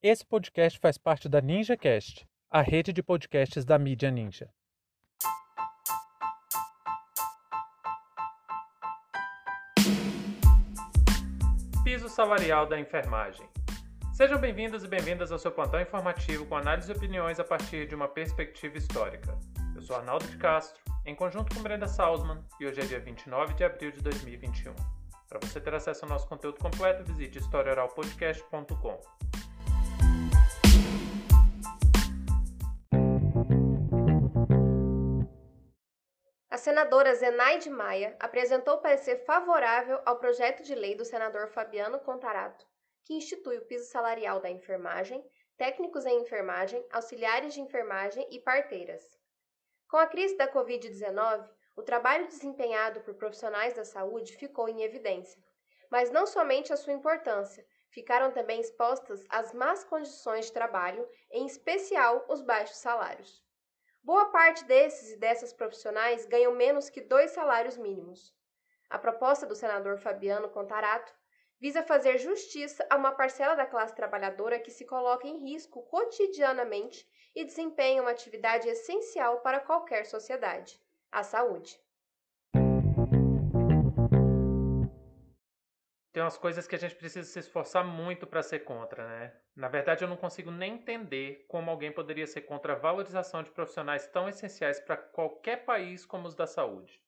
Esse podcast faz parte da NinjaCast, a rede de podcasts da mídia Ninja. Piso salarial da enfermagem. Sejam bem-vindos e bem-vindas ao seu plantão informativo com análise e opiniões a partir de uma perspectiva histórica. Eu sou Arnaldo de Castro, em conjunto com Brenda Salzman, e hoje é dia 29 de abril de 2021. Para você ter acesso ao nosso conteúdo completo, visite historioralpodcast.com. senadora Zenaide Maia apresentou parecer favorável ao projeto de lei do senador Fabiano Contarato, que institui o piso salarial da enfermagem, técnicos em enfermagem, auxiliares de enfermagem e parteiras. Com a crise da Covid-19, o trabalho desempenhado por profissionais da saúde ficou em evidência. Mas não somente a sua importância, ficaram também expostas as más condições de trabalho, em especial os baixos salários. Boa parte desses e dessas profissionais ganham menos que dois salários mínimos. A proposta do senador Fabiano Contarato visa fazer justiça a uma parcela da classe trabalhadora que se coloca em risco cotidianamente e desempenha uma atividade essencial para qualquer sociedade a saúde. Tem umas coisas que a gente precisa se esforçar muito para ser contra, né? Na verdade, eu não consigo nem entender como alguém poderia ser contra a valorização de profissionais tão essenciais para qualquer país como os da saúde.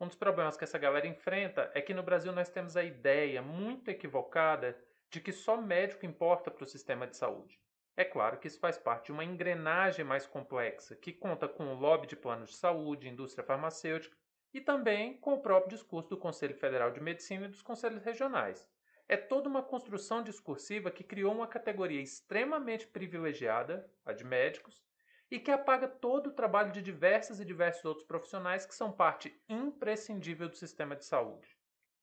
Um dos problemas que essa galera enfrenta é que no Brasil nós temos a ideia muito equivocada de que só médico importa para o sistema de saúde. É claro que isso faz parte de uma engrenagem mais complexa, que conta com o lobby de planos de saúde, indústria farmacêutica e também com o próprio discurso do Conselho Federal de Medicina e dos conselhos regionais. É toda uma construção discursiva que criou uma categoria extremamente privilegiada, a de médicos, e que apaga todo o trabalho de diversas e diversos outros profissionais que são parte imprescindível do sistema de saúde.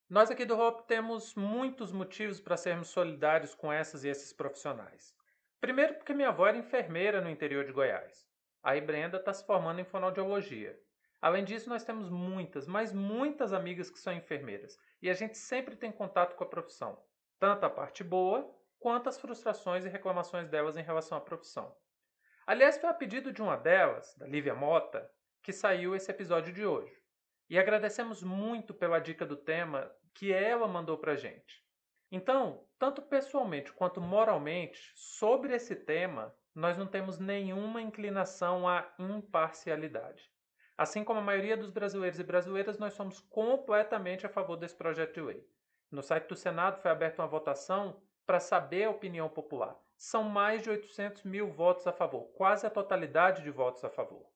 Nós aqui do Hope temos muitos motivos para sermos solidários com essas e esses profissionais. Primeiro, porque minha avó era enfermeira no interior de Goiás. Aí Brenda está se formando em fonoaudiologia. Além disso, nós temos muitas, mas muitas amigas que são enfermeiras. E a gente sempre tem contato com a profissão. Tanto a parte boa, quanto as frustrações e reclamações delas em relação à profissão. Aliás, foi a pedido de uma delas, da Lívia Mota, que saiu esse episódio de hoje. E agradecemos muito pela dica do tema que ela mandou pra gente. Então, tanto pessoalmente quanto moralmente, sobre esse tema, nós não temos nenhuma inclinação à imparcialidade. Assim como a maioria dos brasileiros e brasileiras, nós somos completamente a favor desse projeto de lei. No site do Senado foi aberta uma votação para saber a opinião popular. São mais de 800 mil votos a favor, quase a totalidade de votos a favor.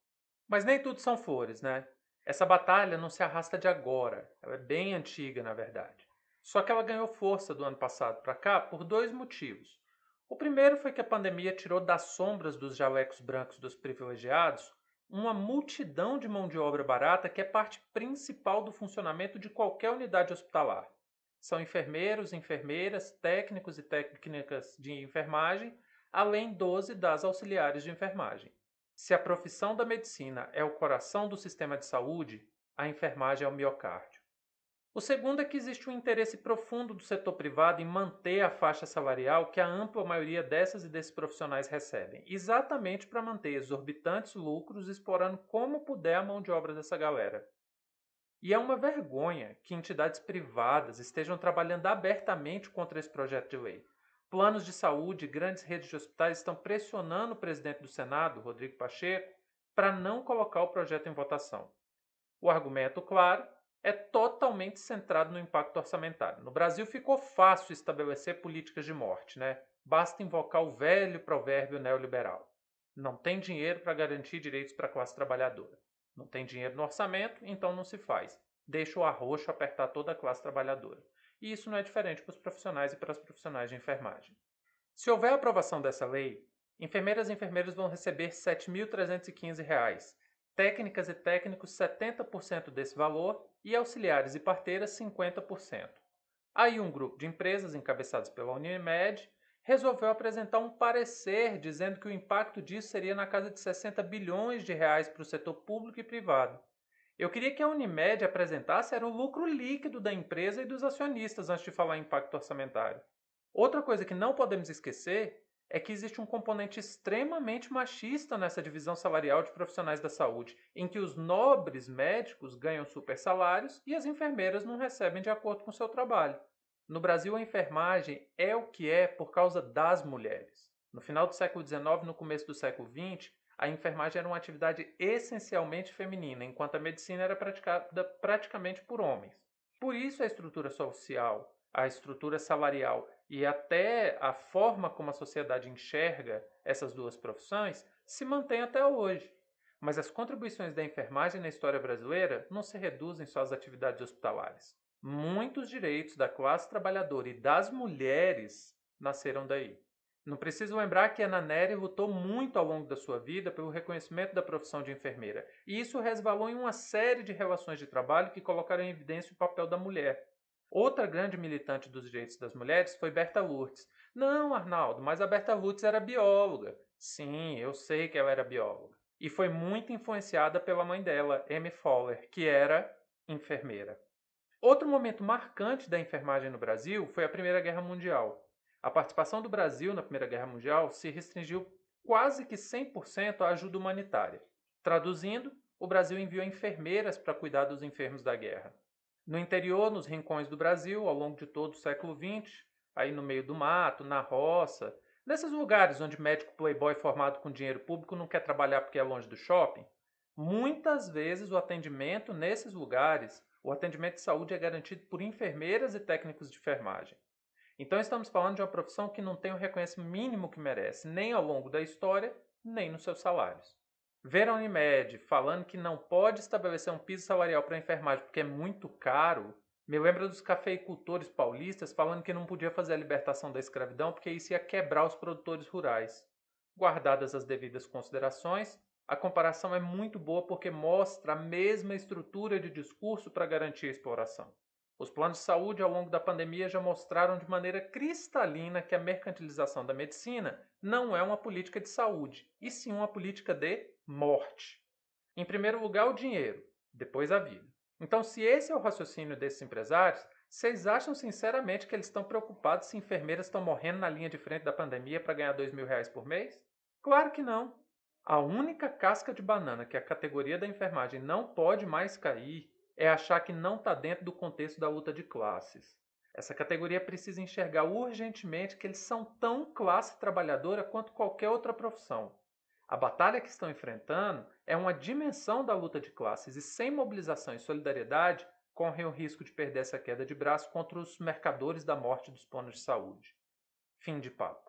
Mas nem tudo são flores, né? Essa batalha não se arrasta de agora, ela é bem antiga, na verdade. Só que ela ganhou força do ano passado para cá por dois motivos. O primeiro foi que a pandemia tirou das sombras dos jalecos brancos dos privilegiados uma multidão de mão de obra barata que é parte principal do funcionamento de qualquer unidade hospitalar. São enfermeiros, enfermeiras, técnicos e técnicas de enfermagem, além dos e das auxiliares de enfermagem. Se a profissão da medicina é o coração do sistema de saúde, a enfermagem é o miocárdio. O segundo é que existe um interesse profundo do setor privado em manter a faixa salarial que a ampla maioria dessas e desses profissionais recebem, exatamente para manter exorbitantes lucros explorando como puder a mão de obra dessa galera. E é uma vergonha que entidades privadas estejam trabalhando abertamente contra esse projeto de lei. Planos de saúde e grandes redes de hospitais estão pressionando o presidente do Senado, Rodrigo Pacheco, para não colocar o projeto em votação. O argumento, claro, é totalmente centrado no impacto orçamentário. No Brasil ficou fácil estabelecer políticas de morte, né? Basta invocar o velho provérbio neoliberal. Não tem dinheiro para garantir direitos para a classe trabalhadora. Não tem dinheiro no orçamento, então não se faz. Deixa o arroxo apertar toda a classe trabalhadora. E isso não é diferente para os profissionais e para as profissionais de enfermagem. Se houver aprovação dessa lei, enfermeiras e enfermeiros vão receber R$ 7.315 técnicas e técnicos 70% desse valor e auxiliares e parteiras 50%. Aí um grupo de empresas encabeçados pela Unimed resolveu apresentar um parecer dizendo que o impacto disso seria na casa de 60 bilhões de reais para o setor público e privado. Eu queria que a Unimed apresentasse era o lucro líquido da empresa e dos acionistas antes de falar em impacto orçamentário. Outra coisa que não podemos esquecer é que existe um componente extremamente machista nessa divisão salarial de profissionais da saúde, em que os nobres médicos ganham super salários e as enfermeiras não recebem de acordo com seu trabalho. No Brasil, a enfermagem é o que é por causa das mulheres. No final do século XIX e no começo do século XX, a enfermagem era uma atividade essencialmente feminina, enquanto a medicina era praticada praticamente por homens. Por isso, a estrutura social, a estrutura salarial e até a forma como a sociedade enxerga essas duas profissões se mantém até hoje. Mas as contribuições da enfermagem na história brasileira não se reduzem só às atividades hospitalares. Muitos direitos da classe trabalhadora e das mulheres nasceram daí. Não preciso lembrar que Ana Nery lutou muito ao longo da sua vida pelo reconhecimento da profissão de enfermeira, e isso resvalou em uma série de relações de trabalho que colocaram em evidência o papel da mulher. Outra grande militante dos direitos das mulheres foi Berta Lourdes. Não, Arnaldo, mas a Berta Lourdes era bióloga. Sim, eu sei que ela era bióloga. E foi muito influenciada pela mãe dela, Amy Fowler, que era enfermeira. Outro momento marcante da enfermagem no Brasil foi a Primeira Guerra Mundial. A participação do Brasil na Primeira Guerra Mundial se restringiu quase que 100% à ajuda humanitária. Traduzindo, o Brasil enviou enfermeiras para cuidar dos enfermos da guerra. No interior, nos rincões do Brasil, ao longo de todo o século XX, aí no meio do mato, na roça, nesses lugares onde médico playboy formado com dinheiro público não quer trabalhar porque é longe do shopping, muitas vezes o atendimento nesses lugares, o atendimento de saúde é garantido por enfermeiras e técnicos de enfermagem. Então estamos falando de uma profissão que não tem o reconhecimento mínimo que merece, nem ao longo da história, nem nos seus salários. Ver a Unimed falando que não pode estabelecer um piso salarial para enfermagem porque é muito caro, me lembra dos cafeicultores paulistas falando que não podia fazer a libertação da escravidão porque isso ia quebrar os produtores rurais. Guardadas as devidas considerações, a comparação é muito boa porque mostra a mesma estrutura de discurso para garantir a exploração. Os planos de saúde ao longo da pandemia já mostraram de maneira cristalina que a mercantilização da medicina não é uma política de saúde, e sim uma política de morte. Em primeiro lugar, o dinheiro, depois a vida. Então, se esse é o raciocínio desses empresários, vocês acham sinceramente que eles estão preocupados se enfermeiras estão morrendo na linha de frente da pandemia para ganhar dois mil reais por mês? Claro que não. A única casca de banana que a categoria da enfermagem não pode mais cair é achar que não está dentro do contexto da luta de classes. Essa categoria precisa enxergar urgentemente que eles são tão classe trabalhadora quanto qualquer outra profissão. A batalha que estão enfrentando é uma dimensão da luta de classes e sem mobilização e solidariedade correm o risco de perder essa queda de braço contra os mercadores da morte dos planos de saúde. Fim de papo.